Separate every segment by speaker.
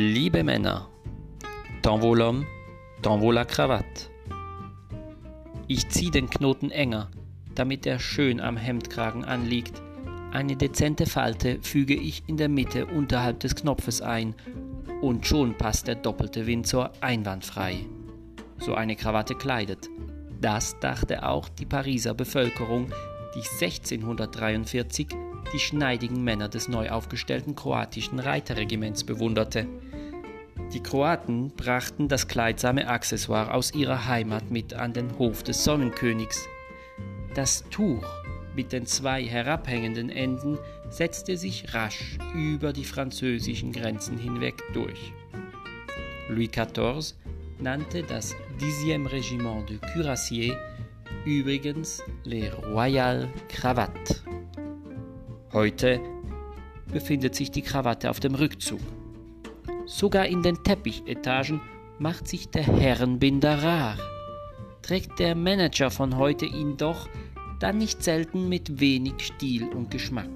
Speaker 1: Liebe Männer, tant vaut l'homme, tant vaut la cravate. Ich zieh den Knoten enger, damit er schön am Hemdkragen anliegt. Eine dezente Falte füge ich in der Mitte unterhalb des Knopfes ein und schon passt der doppelte Windsor einwandfrei. So eine Krawatte kleidet. Das dachte auch die Pariser Bevölkerung, die 1643 die schneidigen Männer des neu aufgestellten kroatischen Reiterregiments bewunderte. Die Kroaten brachten das kleidsame Accessoire aus ihrer Heimat mit an den Hof des Sonnenkönigs. Das Tuch mit den zwei herabhängenden Enden setzte sich rasch über die französischen Grenzen hinweg durch. Louis XIV nannte das 10e Regiment de Cuirassiers übrigens les Royal Cravates. Heute befindet sich die Krawatte auf dem Rückzug. Sogar in den Teppichetagen macht sich der Herrenbinder rar. Trägt der Manager von heute ihn doch dann nicht selten mit wenig Stil und Geschmack.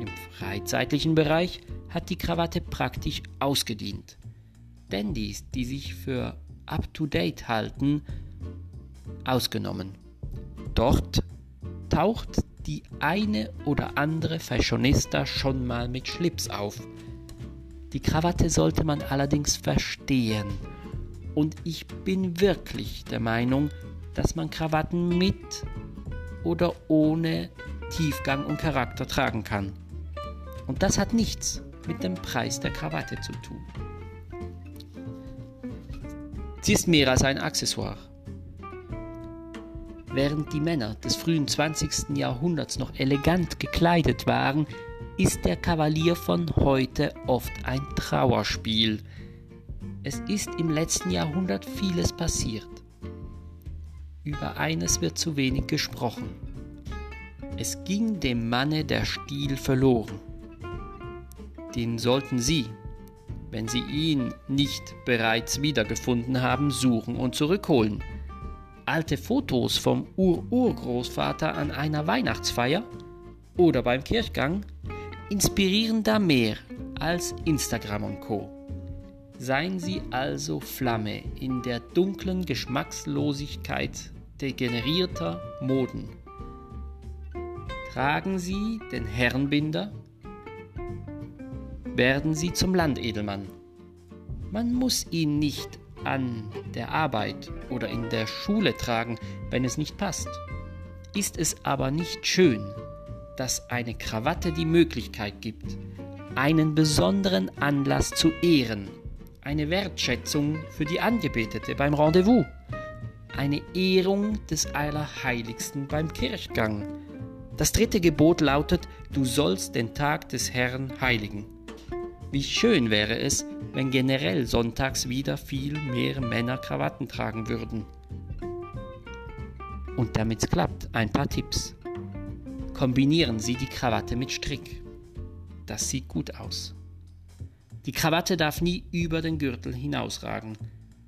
Speaker 1: Im freizeitlichen Bereich hat die Krawatte praktisch ausgedient. Dandys, die sich für up-to-date halten, ausgenommen. Dort taucht die eine oder andere Fashionista schon mal mit Schlips auf. Die Krawatte sollte man allerdings verstehen. Und ich bin wirklich der Meinung, dass man Krawatten mit oder ohne Tiefgang und Charakter tragen kann. Und das hat nichts mit dem Preis der Krawatte zu tun. Sie ist mehr als ein Accessoire. Während die Männer des frühen 20. Jahrhunderts noch elegant gekleidet waren, ist der Kavalier von heute oft ein Trauerspiel. Es ist im letzten Jahrhundert vieles passiert. Über eines wird zu wenig gesprochen. Es ging dem Manne der Stil verloren. Den sollten Sie, wenn Sie ihn nicht bereits wiedergefunden haben, suchen und zurückholen alte Fotos vom Ur-Urgroßvater an einer Weihnachtsfeier oder beim Kirchgang inspirieren da mehr als Instagram und Co. Seien Sie also Flamme in der dunklen Geschmackslosigkeit degenerierter Moden. Tragen Sie den Herrenbinder, werden Sie zum Landedelmann. Man muss ihn nicht an der Arbeit oder in der Schule tragen, wenn es nicht passt. Ist es aber nicht schön, dass eine Krawatte die Möglichkeit gibt, einen besonderen Anlass zu ehren, eine Wertschätzung für die Angebetete beim Rendezvous, eine Ehrung des Allerheiligsten beim Kirchgang. Das dritte Gebot lautet, du sollst den Tag des Herrn heiligen. Wie schön wäre es, wenn generell sonntags wieder viel mehr Männer Krawatten tragen würden. Und damit es klappt, ein paar Tipps. Kombinieren Sie die Krawatte mit Strick. Das sieht gut aus. Die Krawatte darf nie über den Gürtel hinausragen,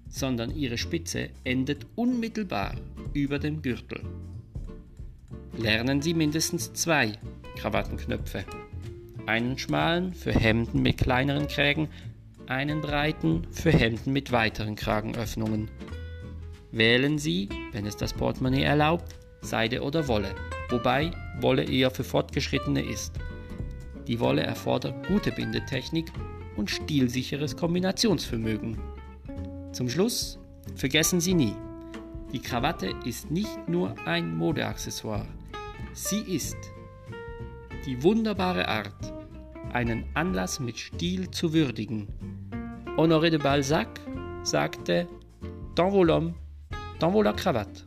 Speaker 1: sondern ihre Spitze endet unmittelbar über dem Gürtel. Lernen Sie mindestens zwei Krawattenknöpfe einen schmalen für Hemden mit kleineren Krägen, einen breiten für Hemden mit weiteren Kragenöffnungen. Wählen Sie, wenn es das Portemonnaie erlaubt, Seide oder Wolle, wobei Wolle eher für Fortgeschrittene ist. Die Wolle erfordert gute Bindetechnik und stilsicheres Kombinationsvermögen. Zum Schluss vergessen Sie nie, die Krawatte ist nicht nur ein Modeaccessoire, sie ist die wunderbare Art, einen Anlass mit Stil zu würdigen. Honoré de Balzac sagte, Dans vos l'homme, dans vos la cravate.